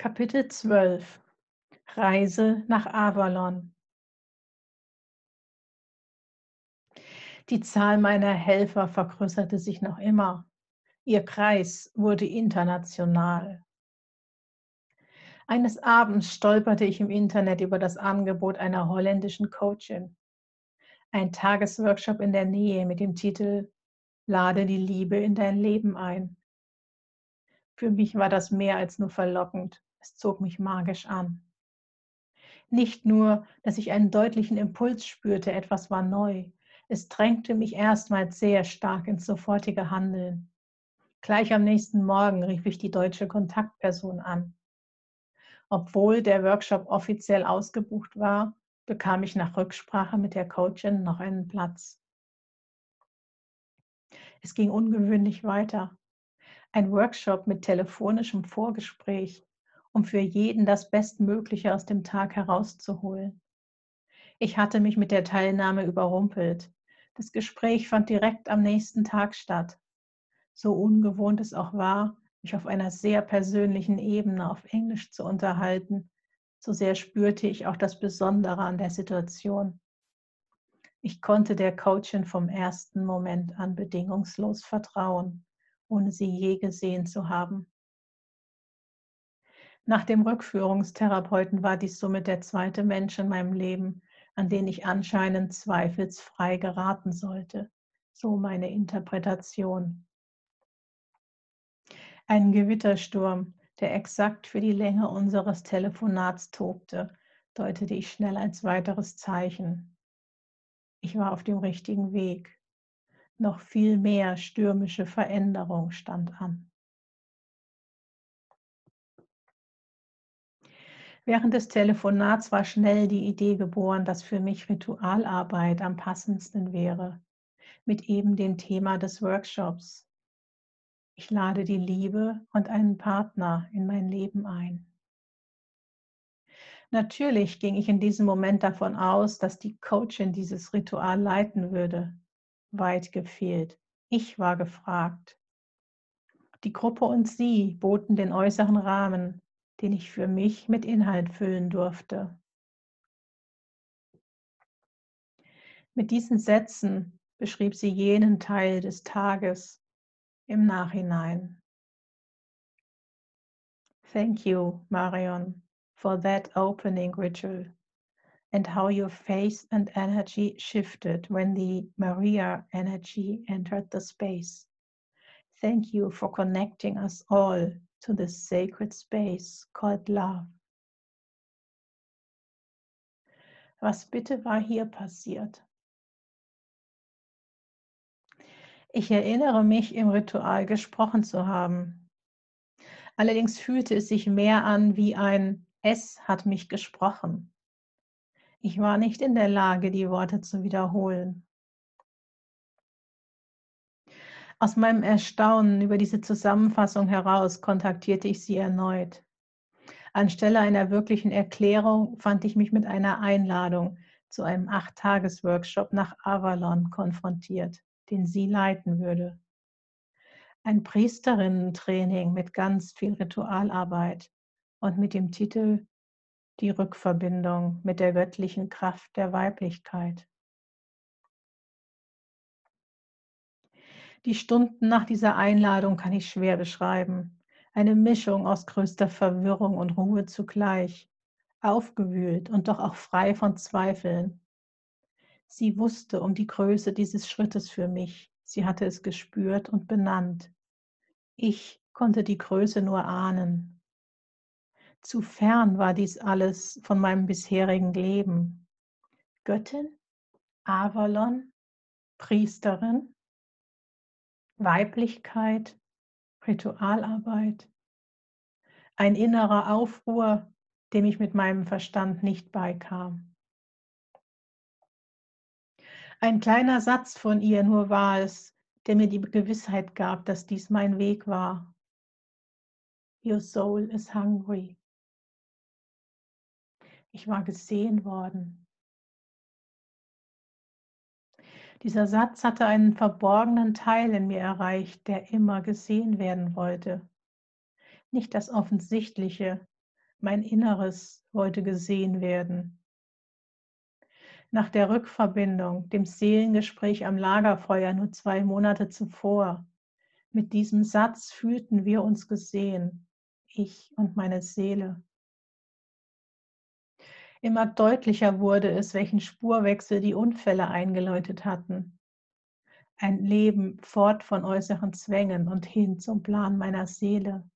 Kapitel 12 Reise nach Avalon Die Zahl meiner Helfer vergrößerte sich noch immer. Ihr Kreis wurde international. Eines Abends stolperte ich im Internet über das Angebot einer holländischen Coachin. Ein Tagesworkshop in der Nähe mit dem Titel Lade die Liebe in dein Leben ein. Für mich war das mehr als nur verlockend. Es zog mich magisch an. Nicht nur, dass ich einen deutlichen Impuls spürte, etwas war neu. Es drängte mich erstmals sehr stark ins sofortige Handeln. Gleich am nächsten Morgen rief ich die deutsche Kontaktperson an. Obwohl der Workshop offiziell ausgebucht war, bekam ich nach Rücksprache mit der Coachin noch einen Platz. Es ging ungewöhnlich weiter. Ein Workshop mit telefonischem Vorgespräch, um für jeden das Bestmögliche aus dem Tag herauszuholen. Ich hatte mich mit der Teilnahme überrumpelt. Das Gespräch fand direkt am nächsten Tag statt. So ungewohnt es auch war, mich auf einer sehr persönlichen Ebene auf Englisch zu unterhalten, so sehr spürte ich auch das Besondere an der Situation. Ich konnte der Coachin vom ersten Moment an bedingungslos vertrauen, ohne sie je gesehen zu haben. Nach dem Rückführungstherapeuten war dies somit der zweite Mensch in meinem Leben, an den ich anscheinend zweifelsfrei geraten sollte. So meine Interpretation. Ein Gewittersturm, der exakt für die Länge unseres Telefonats tobte, deutete ich schnell als weiteres Zeichen. Ich war auf dem richtigen Weg. Noch viel mehr stürmische Veränderung stand an. Während des Telefonats war schnell die Idee geboren, dass für mich Ritualarbeit am passendsten wäre, mit eben dem Thema des Workshops. Ich lade die Liebe und einen Partner in mein Leben ein. Natürlich ging ich in diesem Moment davon aus, dass die Coachin dieses Ritual leiten würde. Weit gefehlt. Ich war gefragt. Die Gruppe und sie boten den äußeren Rahmen, den ich für mich mit Inhalt füllen durfte. Mit diesen Sätzen beschrieb sie jenen Teil des Tages, im Nachhinein. Thank you, Marion, for that opening ritual and how your face and energy shifted when the Maria energy entered the space. Thank you for connecting us all to this sacred space called love. Was bitte war hier passiert? Ich erinnere mich, im Ritual gesprochen zu haben. Allerdings fühlte es sich mehr an wie ein Es hat mich gesprochen. Ich war nicht in der Lage, die Worte zu wiederholen. Aus meinem Erstaunen über diese Zusammenfassung heraus kontaktierte ich sie erneut. Anstelle einer wirklichen Erklärung fand ich mich mit einer Einladung zu einem Acht-Tages-Workshop nach Avalon konfrontiert den sie leiten würde. Ein Priesterinnen-Training mit ganz viel Ritualarbeit und mit dem Titel Die Rückverbindung mit der göttlichen Kraft der Weiblichkeit. Die Stunden nach dieser Einladung kann ich schwer beschreiben. Eine Mischung aus größter Verwirrung und Ruhe zugleich, aufgewühlt und doch auch frei von Zweifeln. Sie wusste um die Größe dieses Schrittes für mich. Sie hatte es gespürt und benannt. Ich konnte die Größe nur ahnen. Zu fern war dies alles von meinem bisherigen Leben. Göttin, Avalon, Priesterin, Weiblichkeit, Ritualarbeit, ein innerer Aufruhr, dem ich mit meinem Verstand nicht beikam. Ein kleiner Satz von ihr nur war es, der mir die Gewissheit gab, dass dies mein Weg war. Your soul is hungry. Ich war gesehen worden. Dieser Satz hatte einen verborgenen Teil in mir erreicht, der immer gesehen werden wollte. Nicht das Offensichtliche, Mein Inneres wollte gesehen werden. Nach der Rückverbindung, dem Seelengespräch am Lagerfeuer nur zwei Monate zuvor, mit diesem Satz fühlten wir uns gesehen, ich und meine Seele. Immer deutlicher wurde es, welchen Spurwechsel die Unfälle eingeläutet hatten. Ein Leben fort von äußeren Zwängen und hin zum Plan meiner Seele.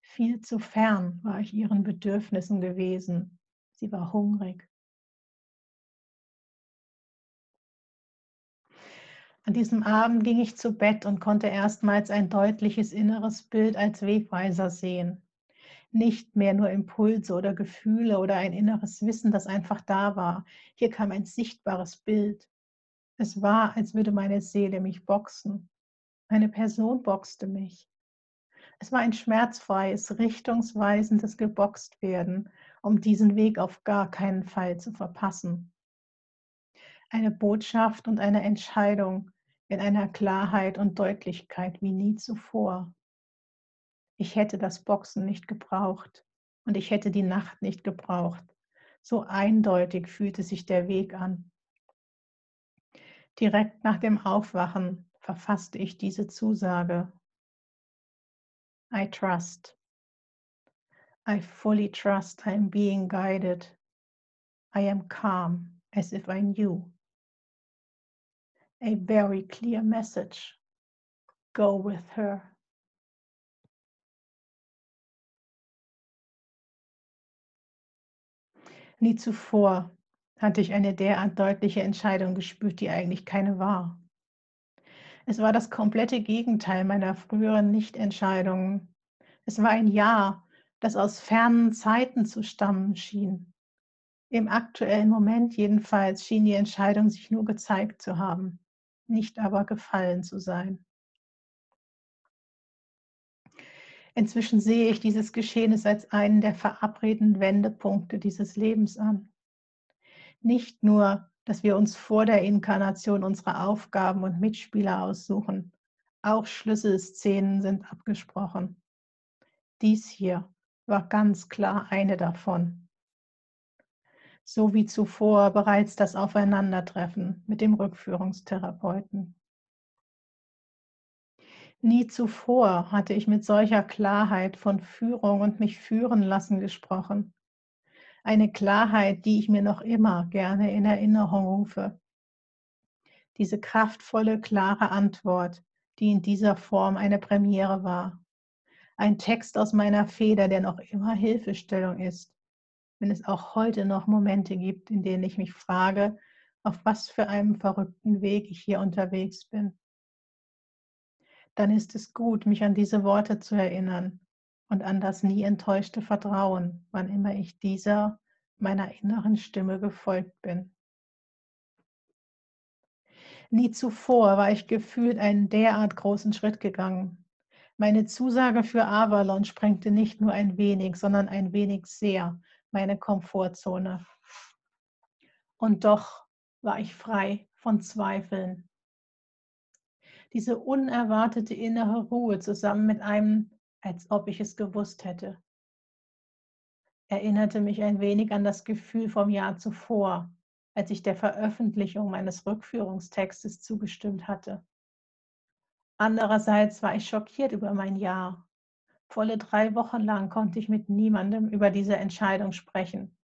Viel zu fern war ich ihren Bedürfnissen gewesen. Sie war hungrig. An diesem Abend ging ich zu Bett und konnte erstmals ein deutliches inneres Bild als Wegweiser sehen nicht mehr nur Impulse oder Gefühle oder ein inneres Wissen, das einfach da war. Hier kam ein sichtbares Bild. Es war, als würde meine Seele mich boxen. Eine Person boxte mich. Es war ein schmerzfreies, richtungsweisendes Geboxt-Werden, um diesen Weg auf gar keinen Fall zu verpassen. Eine Botschaft und eine Entscheidung in einer Klarheit und Deutlichkeit wie nie zuvor. Ich hätte das Boxen nicht gebraucht und ich hätte die Nacht nicht gebraucht. So eindeutig fühlte sich der Weg an. Direkt nach dem Aufwachen verfasste ich diese Zusage. I trust. I fully trust I am being guided. I am calm as if I knew. A very clear message. Go with her. Nie zuvor hatte ich eine derart deutliche Entscheidung gespürt, die eigentlich keine war. Es war das komplette Gegenteil meiner früheren Nichtentscheidungen. Es war ein Ja, das aus fernen Zeiten zu stammen schien. Im aktuellen Moment jedenfalls schien die Entscheidung sich nur gezeigt zu haben, nicht aber gefallen zu sein. Inzwischen sehe ich dieses Geschehnis als einen der verabredeten Wendepunkte dieses Lebens an. Nicht nur, dass wir uns vor der Inkarnation unsere Aufgaben und Mitspieler aussuchen, auch Schlüsselszenen sind abgesprochen. Dies hier war ganz klar eine davon. So wie zuvor bereits das Aufeinandertreffen mit dem Rückführungstherapeuten. Nie zuvor hatte ich mit solcher Klarheit von Führung und mich führen lassen gesprochen. Eine Klarheit, die ich mir noch immer gerne in Erinnerung rufe. Diese kraftvolle, klare Antwort, die in dieser Form eine Premiere war. Ein Text aus meiner Feder, der noch immer Hilfestellung ist, wenn es auch heute noch Momente gibt, in denen ich mich frage, auf was für einem verrückten Weg ich hier unterwegs bin dann ist es gut, mich an diese Worte zu erinnern und an das nie enttäuschte Vertrauen, wann immer ich dieser meiner inneren Stimme gefolgt bin. Nie zuvor war ich gefühlt einen derart großen Schritt gegangen. Meine Zusage für Avalon sprengte nicht nur ein wenig, sondern ein wenig sehr meine Komfortzone. Und doch war ich frei von Zweifeln, diese unerwartete innere Ruhe zusammen mit einem, als ob ich es gewusst hätte, erinnerte mich ein wenig an das Gefühl vom Jahr zuvor, als ich der Veröffentlichung meines Rückführungstextes zugestimmt hatte. Andererseits war ich schockiert über mein Jahr. Volle drei Wochen lang konnte ich mit niemandem über diese Entscheidung sprechen.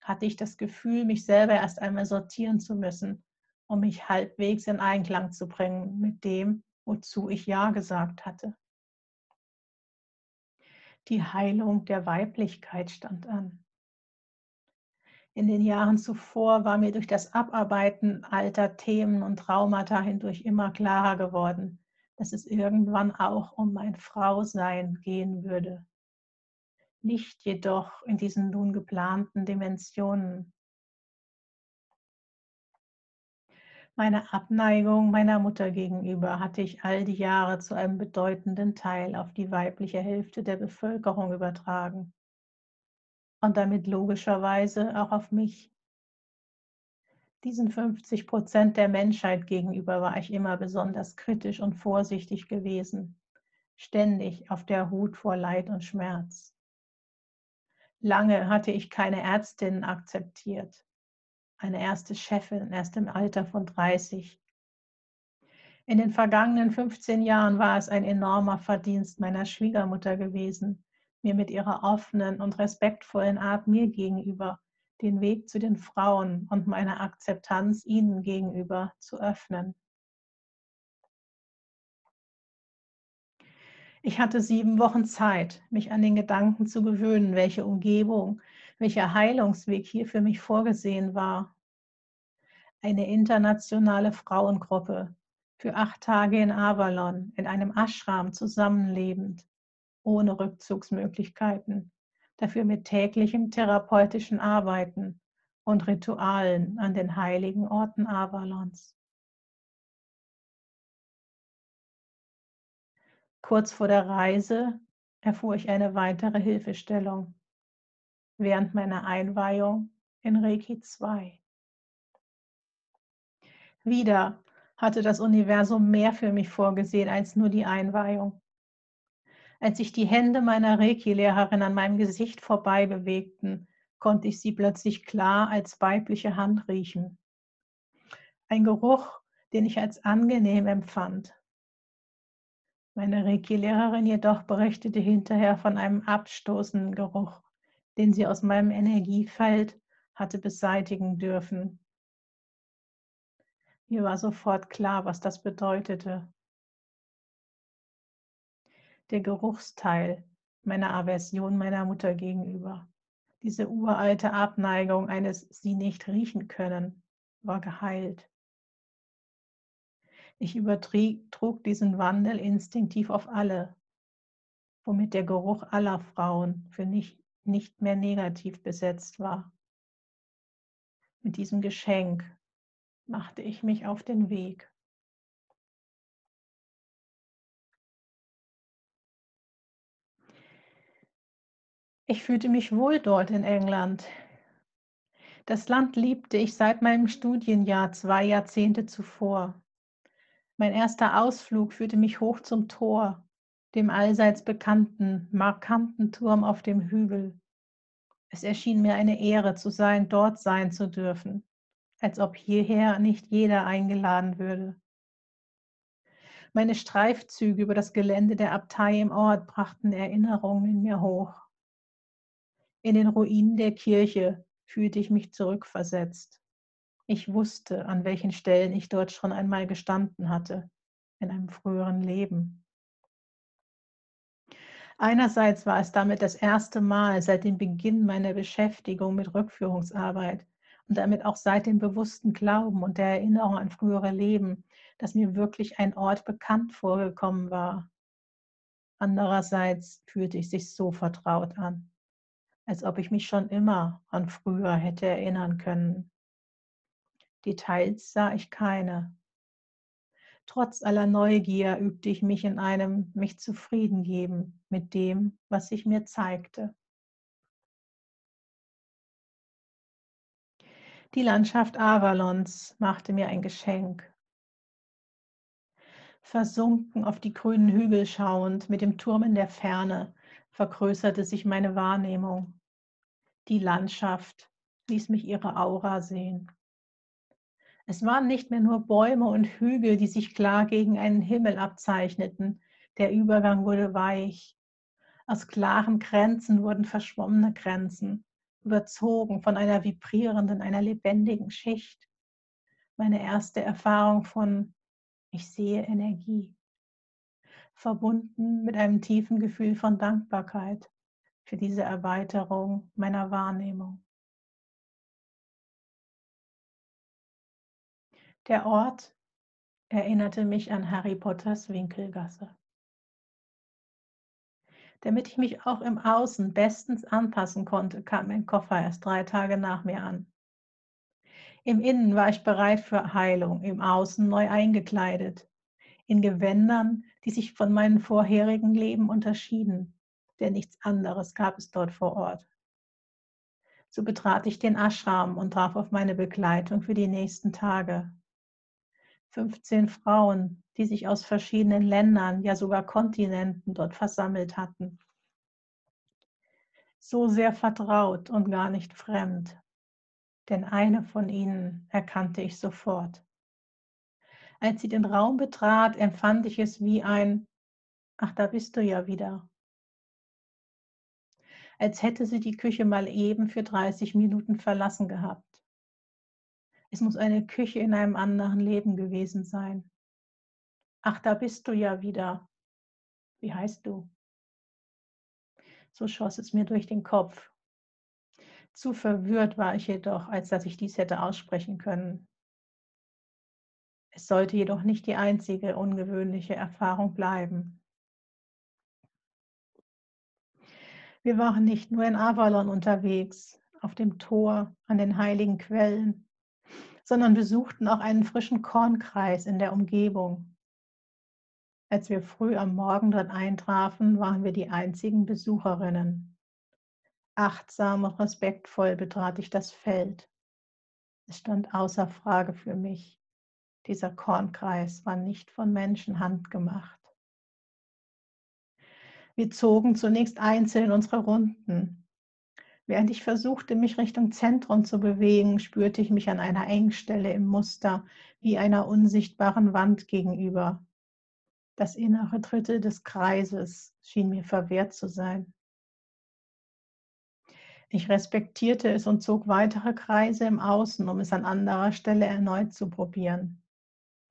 Hatte ich das Gefühl, mich selber erst einmal sortieren zu müssen um mich halbwegs in Einklang zu bringen mit dem, wozu ich Ja gesagt hatte. Die Heilung der Weiblichkeit stand an. In den Jahren zuvor war mir durch das Abarbeiten alter Themen und Traumata hindurch immer klarer geworden, dass es irgendwann auch um mein Frausein gehen würde. Nicht jedoch in diesen nun geplanten Dimensionen, Meine Abneigung meiner Mutter gegenüber hatte ich all die Jahre zu einem bedeutenden Teil auf die weibliche Hälfte der Bevölkerung übertragen und damit logischerweise auch auf mich. Diesen 50 Prozent der Menschheit gegenüber war ich immer besonders kritisch und vorsichtig gewesen, ständig auf der Hut vor Leid und Schmerz. Lange hatte ich keine Ärztin akzeptiert. Eine erste Chefin erst im Alter von 30. In den vergangenen 15 Jahren war es ein enormer Verdienst meiner Schwiegermutter gewesen, mir mit ihrer offenen und respektvollen Art mir gegenüber den Weg zu den Frauen und meiner Akzeptanz ihnen gegenüber zu öffnen. Ich hatte sieben Wochen Zeit, mich an den Gedanken zu gewöhnen, welche Umgebung, welcher Heilungsweg hier für mich vorgesehen war. Eine internationale Frauengruppe, für acht Tage in Avalon, in einem Ashram zusammenlebend, ohne Rückzugsmöglichkeiten, dafür mit täglichem therapeutischen Arbeiten und Ritualen an den heiligen Orten Avalons. Kurz vor der Reise erfuhr ich eine weitere Hilfestellung während meiner Einweihung in Reiki 2. Wieder hatte das Universum mehr für mich vorgesehen als nur die Einweihung. Als sich die Hände meiner Reiki-Lehrerin an meinem Gesicht vorbei bewegten, konnte ich sie plötzlich klar als weibliche Hand riechen. Ein Geruch, den ich als angenehm empfand. Meine Reiki-Lehrerin jedoch berichtete hinterher von einem abstoßenden Geruch, den sie aus meinem Energiefeld hatte beseitigen dürfen. Mir war sofort klar, was das bedeutete. Der Geruchsteil meiner Aversion meiner Mutter gegenüber, diese uralte Abneigung eines sie nicht riechen können, war geheilt. Ich übertrug diesen Wandel instinktiv auf alle, womit der Geruch aller Frauen für mich nicht mehr negativ besetzt war. Mit diesem Geschenk machte ich mich auf den Weg. Ich fühlte mich wohl dort in England. Das Land liebte ich seit meinem Studienjahr zwei Jahrzehnte zuvor. Mein erster Ausflug führte mich hoch zum Tor, dem allseits bekannten, markanten Turm auf dem Hügel. Es erschien mir eine Ehre zu sein, dort sein zu dürfen, als ob hierher nicht jeder eingeladen würde. Meine Streifzüge über das Gelände der Abtei im Ort brachten Erinnerungen in mir hoch. In den Ruinen der Kirche fühlte ich mich zurückversetzt. Ich wusste, an welchen Stellen ich dort schon einmal gestanden hatte, in einem früheren Leben. Einerseits war es damit das erste Mal seit dem Beginn meiner Beschäftigung mit Rückführungsarbeit und damit auch seit dem bewussten Glauben und der Erinnerung an frühere Leben, dass mir wirklich ein Ort bekannt vorgekommen war. Andererseits fühlte ich sich so vertraut an, als ob ich mich schon immer an früher hätte erinnern können. Details sah ich keine. Trotz aller Neugier übte ich mich in einem mich zufrieden geben mit dem, was sich mir zeigte. Die Landschaft Avalons machte mir ein Geschenk. Versunken auf die grünen Hügel schauend, mit dem Turm in der Ferne, vergrößerte sich meine Wahrnehmung. Die Landschaft ließ mich ihre Aura sehen. Es waren nicht mehr nur Bäume und Hügel, die sich klar gegen einen Himmel abzeichneten. Der Übergang wurde weich. Aus klaren Grenzen wurden verschwommene Grenzen, überzogen von einer vibrierenden, einer lebendigen Schicht. Meine erste Erfahrung von ich sehe Energie, verbunden mit einem tiefen Gefühl von Dankbarkeit für diese Erweiterung meiner Wahrnehmung. Der Ort erinnerte mich an Harry Potters Winkelgasse. Damit ich mich auch im Außen bestens anpassen konnte, kam mein Koffer erst drei Tage nach mir an. Im Innen war ich bereit für Heilung, im Außen neu eingekleidet, in Gewändern, die sich von meinem vorherigen Leben unterschieden, denn nichts anderes gab es dort vor Ort. So betrat ich den Ashram und traf auf meine Begleitung für die nächsten Tage. 15 Frauen, die sich aus verschiedenen Ländern, ja sogar Kontinenten dort versammelt hatten. so sehr vertraut und gar nicht fremd, denn eine von ihnen erkannte ich sofort. Als sie den Raum betrat, empfand ich es wie ein Ach, da bist du ja wieder. Als hätte sie die Küche mal eben für 30 Minuten verlassen gehabt. Es muss eine Küche in einem anderen Leben gewesen sein. Ach, da bist du ja wieder. Wie heißt du? So schoss es mir durch den Kopf. Zu verwirrt war ich jedoch, als dass ich dies hätte aussprechen können. Es sollte jedoch nicht die einzige ungewöhnliche Erfahrung bleiben. Wir waren nicht nur in Avalon unterwegs, auf dem Tor, an den heiligen Quellen, sondern besuchten auch einen frischen Kornkreis in der Umgebung. Als wir früh am Morgen dort eintrafen, waren wir die einzigen Besucherinnen. Achtsam und respektvoll betrat ich das Feld. Es stand außer Frage für mich. Dieser Kornkreis war nicht von Menschenhand gemacht. Wir zogen zunächst einzeln unsere Runden. Während ich versuchte, mich Richtung Zentrum zu bewegen, spürte ich mich an einer Engstelle im Muster wie einer unsichtbaren Wand gegenüber. Das innere Drittel des Kreises schien mir verwehrt zu sein. Ich respektierte es und zog weitere Kreise im Außen, um es an anderer Stelle erneut zu probieren.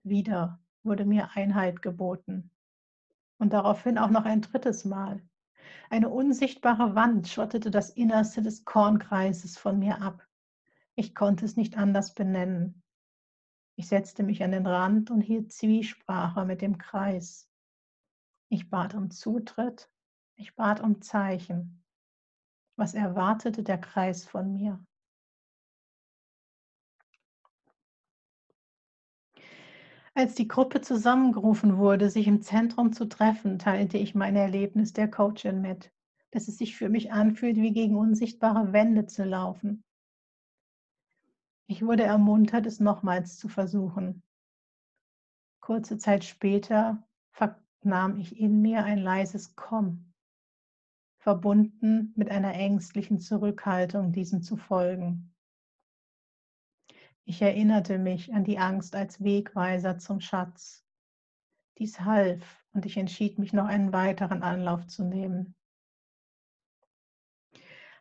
Wieder wurde mir Einheit geboten. Und daraufhin auch noch ein drittes Mal. Eine unsichtbare Wand schottete das Innerste des Kornkreises von mir ab. Ich konnte es nicht anders benennen. Ich setzte mich an den Rand und hielt Zwiesprache mit dem Kreis. Ich bat um Zutritt, ich bat um Zeichen. Was erwartete der Kreis von mir? Als die Gruppe zusammengerufen wurde, sich im Zentrum zu treffen, teilte ich mein Erlebnis der Coachin mit, dass es sich für mich anfühlt, wie gegen unsichtbare Wände zu laufen. Ich wurde ermuntert, es nochmals zu versuchen. Kurze Zeit später vernahm ich in mir ein leises Komm, verbunden mit einer ängstlichen Zurückhaltung, diesem zu folgen. Ich erinnerte mich an die Angst als Wegweiser zum Schatz. Dies half und ich entschied mich noch einen weiteren Anlauf zu nehmen.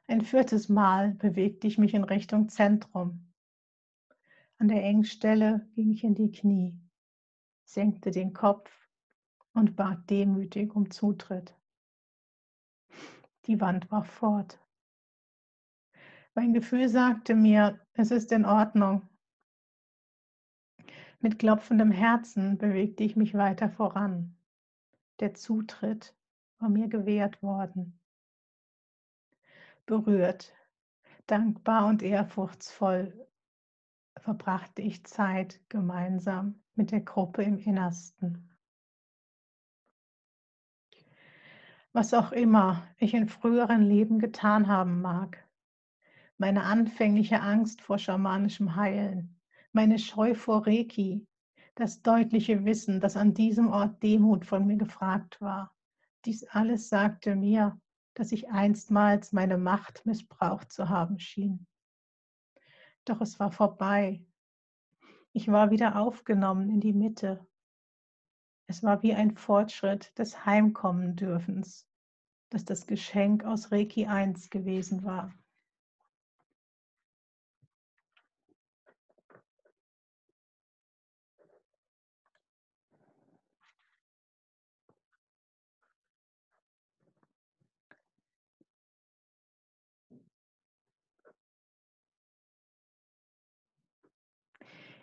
Ein viertes Mal bewegte ich mich in Richtung Zentrum. An der Engstelle ging ich in die Knie, senkte den Kopf und bat demütig um Zutritt. Die Wand war fort. Mein Gefühl sagte mir, es ist in Ordnung, mit klopfendem Herzen bewegte ich mich weiter voran. Der Zutritt war mir gewährt worden. Berührt, dankbar und ehrfurchtsvoll verbrachte ich Zeit gemeinsam mit der Gruppe im Innersten. Was auch immer ich in früheren Leben getan haben mag, meine anfängliche Angst vor schamanischem Heilen, meine Scheu vor Reiki, das deutliche Wissen, dass an diesem Ort Demut von mir gefragt war. Dies alles sagte mir, dass ich einstmals meine Macht missbraucht zu haben schien. Doch es war vorbei. Ich war wieder aufgenommen in die Mitte. Es war wie ein Fortschritt des Heimkommen-Dürfens, dass das Geschenk aus Reiki 1 gewesen war.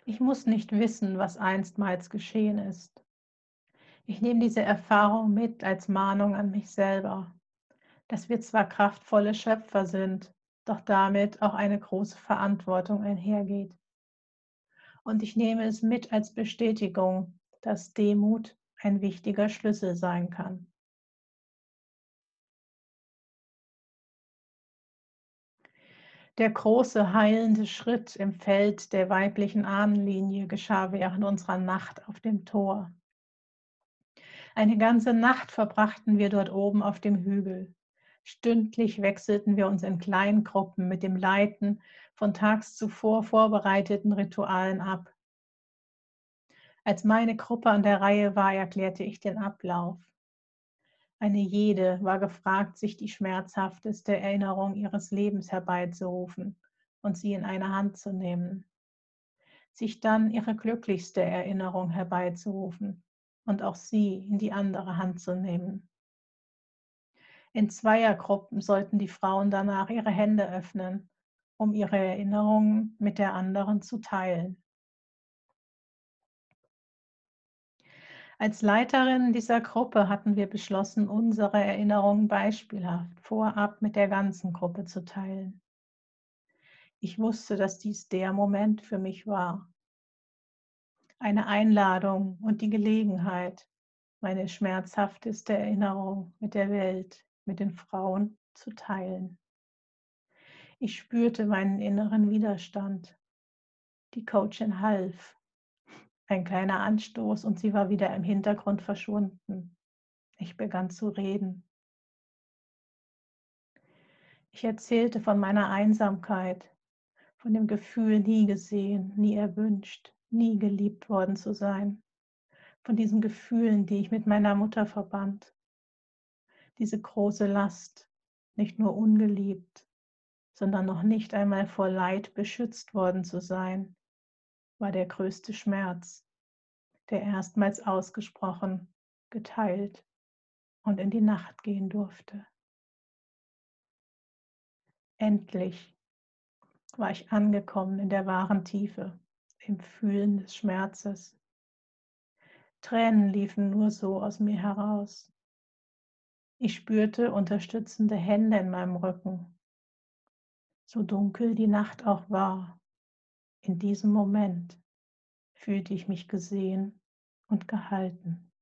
Ich muss nicht wissen, was einstmals geschehen ist. Ich nehme diese Erfahrung mit als Mahnung an mich selber, dass wir zwar kraftvolle Schöpfer sind, doch damit auch eine große Verantwortung einhergeht. Und ich nehme es mit als Bestätigung, dass Demut ein wichtiger Schlüssel sein kann. Der große heilende Schritt im Feld der weiblichen Ahnenlinie geschah während unserer Nacht auf dem Tor. Eine ganze Nacht verbrachten wir dort oben auf dem Hügel. Stündlich wechselten wir uns in kleinen Gruppen mit dem Leiten von tags zuvor vorbereiteten Ritualen ab. Als meine Gruppe an der Reihe war, erklärte ich den Ablauf. Eine jede war gefragt, sich die schmerzhafteste Erinnerung ihres Lebens herbeizurufen und sie in eine Hand zu nehmen. Sich dann ihre glücklichste Erinnerung herbeizurufen und auch sie in die andere Hand zu nehmen. In Zweiergruppen sollten die Frauen danach ihre Hände öffnen, um ihre Erinnerungen mit der anderen zu teilen. Als Leiterin dieser Gruppe hatten wir beschlossen, unsere Erinnerungen beispielhaft vorab mit der ganzen Gruppe zu teilen. Ich wusste, dass dies der Moment für mich war. Eine Einladung und die Gelegenheit, meine schmerzhafteste Erinnerung mit der Welt mit den Frauen zu teilen. Ich spürte meinen inneren Widerstand. Die Coachin half. Ein kleiner Anstoß und sie war wieder im Hintergrund verschwunden. Ich begann zu reden. Ich erzählte von meiner Einsamkeit, von dem Gefühl, nie gesehen, nie erwünscht, nie geliebt worden zu sein, von diesen Gefühlen, die ich mit meiner Mutter verband diese große Last, nicht nur ungeliebt, sondern noch nicht einmal vor Leid beschützt worden zu sein, war der größte Schmerz, der erstmals ausgesprochen, geteilt und in die Nacht gehen durfte. Endlich war ich angekommen in der wahren Tiefe, im Fühlen des Schmerzes. Tränen liefen nur so aus mir heraus. Ich spürte unterstützende Hände in meinem Rücken. So dunkel die Nacht auch war, in diesem Moment fühlte ich mich gesehen und gehalten.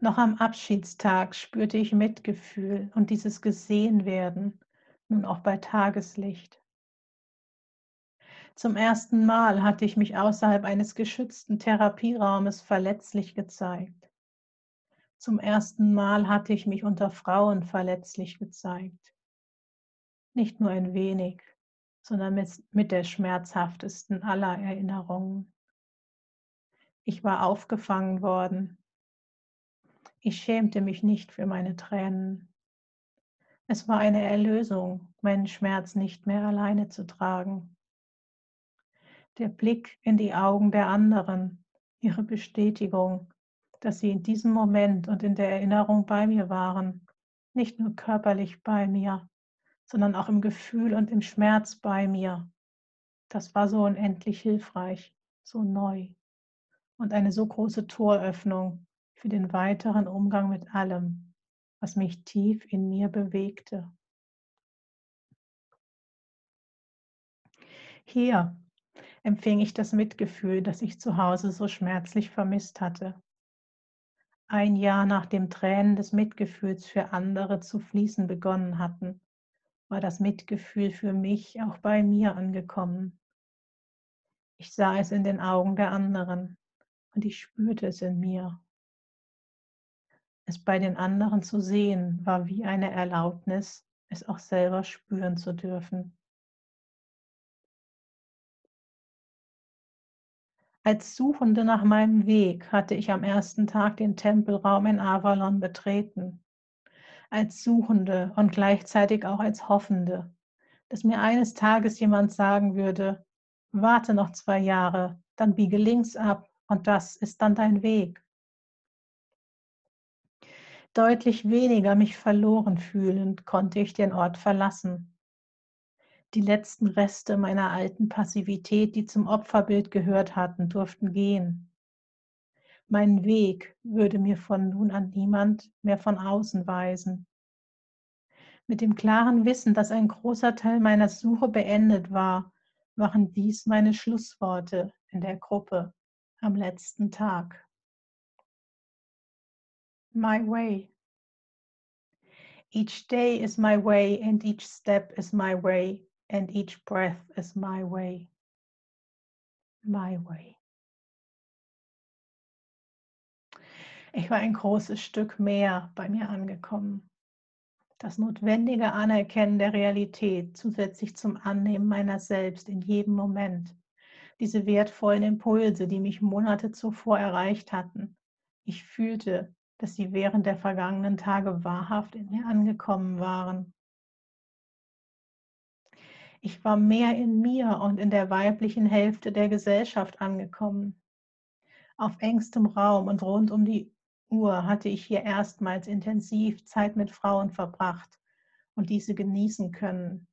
Noch am Abschiedstag spürte ich Mitgefühl und dieses Gesehenwerden nun auch bei Tageslicht. Zum ersten Mal hatte ich mich außerhalb eines geschützten Therapieraumes verletzlich gezeigt. Zum ersten Mal hatte ich mich unter Frauen verletzlich gezeigt. Nicht nur ein wenig, sondern mit, der schmerzhaftesten aller Erinnerungen. Ich war aufgefangen worden. Ich schämte mich nicht für meine Tränen. Es war eine Erlösung, meinen Schmerz nicht mehr alleine zu tragen der Blick in die Augen der anderen, ihre Bestätigung, dass sie in diesem Moment und in der Erinnerung bei mir waren, nicht nur körperlich bei mir, sondern auch im Gefühl und im Schmerz bei mir. Das war so unendlich hilfreich, so neu und eine so große Toröffnung für den weiteren Umgang mit allem, was mich tief in mir bewegte. Hier empfing ich das Mitgefühl, das ich zu Hause so schmerzlich vermisst hatte. Ein Jahr nachdem Tränen des Mitgefühls für andere zu fließen begonnen hatten, war das Mitgefühl für mich auch bei mir angekommen. Ich sah es in den Augen der anderen und ich spürte es in mir. Es bei den anderen zu sehen, war wie eine Erlaubnis, es auch selber spüren zu dürfen. Als Suchende nach meinem Weg hatte ich am ersten Tag den Tempelraum in Avalon betreten. Als Suchende und gleichzeitig auch als Hoffende, dass mir eines Tages jemand sagen würde, warte noch zwei Jahre, dann biege links ab und das ist dann dein Weg. Deutlich weniger mich verloren fühlend konnte ich den Ort verlassen die letzten Reste meiner alten Passivität, die zum Opferbild gehört hatten, durften gehen. Mein Weg würde mir von nun an niemand mehr von außen weisen. Mit dem klaren Wissen, dass ein großer Teil meiner Suche beendet war, waren dies meine Schlussworte in der Gruppe am letzten Tag. My way. Each day is my way and each step is my way and each breath is my way. My way. Ich war ein großes Stück mehr bei mir angekommen. Das notwendige Anerkennen der Realität zusätzlich zum Annehmen meiner selbst in jedem Moment. Diese wertvollen Impulse, die mich Monate zuvor erreicht hatten. Ich fühlte, dass sie während der vergangenen Tage wahrhaft in mir angekommen waren. Ich war mehr in mir und in der weiblichen Hälfte der Gesellschaft angekommen. Auf engstem Raum und rund um die Uhr hatte ich hier erstmals intensiv Zeit mit Frauen verbracht und diese genießen können.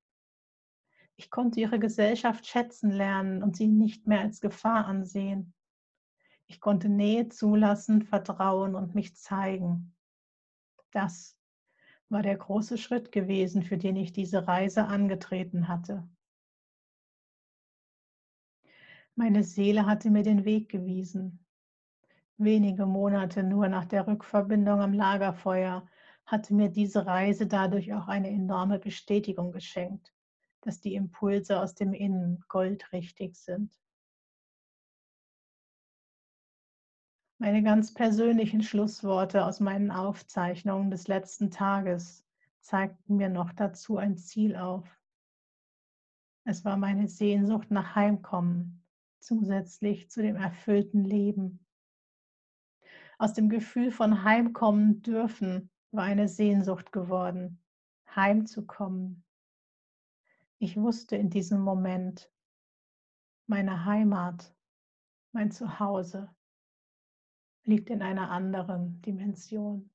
Ich konnte ihre Gesellschaft schätzen lernen und sie nicht mehr als Gefahr ansehen. Ich konnte Nähe zulassen, vertrauen und mich zeigen. Das war der große Schritt gewesen, für den ich diese Reise angetreten hatte. Meine Seele hatte mir den Weg gewiesen. Wenige Monate nur nach der Rückverbindung am Lagerfeuer hatte mir diese Reise dadurch auch eine enorme Bestätigung geschenkt, dass die Impulse aus dem Innen goldrichtig sind. Meine ganz persönlichen Schlussworte aus meinen Aufzeichnungen des letzten Tages zeigten mir noch dazu ein Ziel auf. Es war meine Sehnsucht nach Heimkommen, zusätzlich zu dem erfüllten Leben. Aus dem Gefühl von Heimkommen dürfen war eine Sehnsucht geworden, heimzukommen. Ich wusste in diesem Moment, meine Heimat, mein Zuhause liegt in einer anderen Dimension.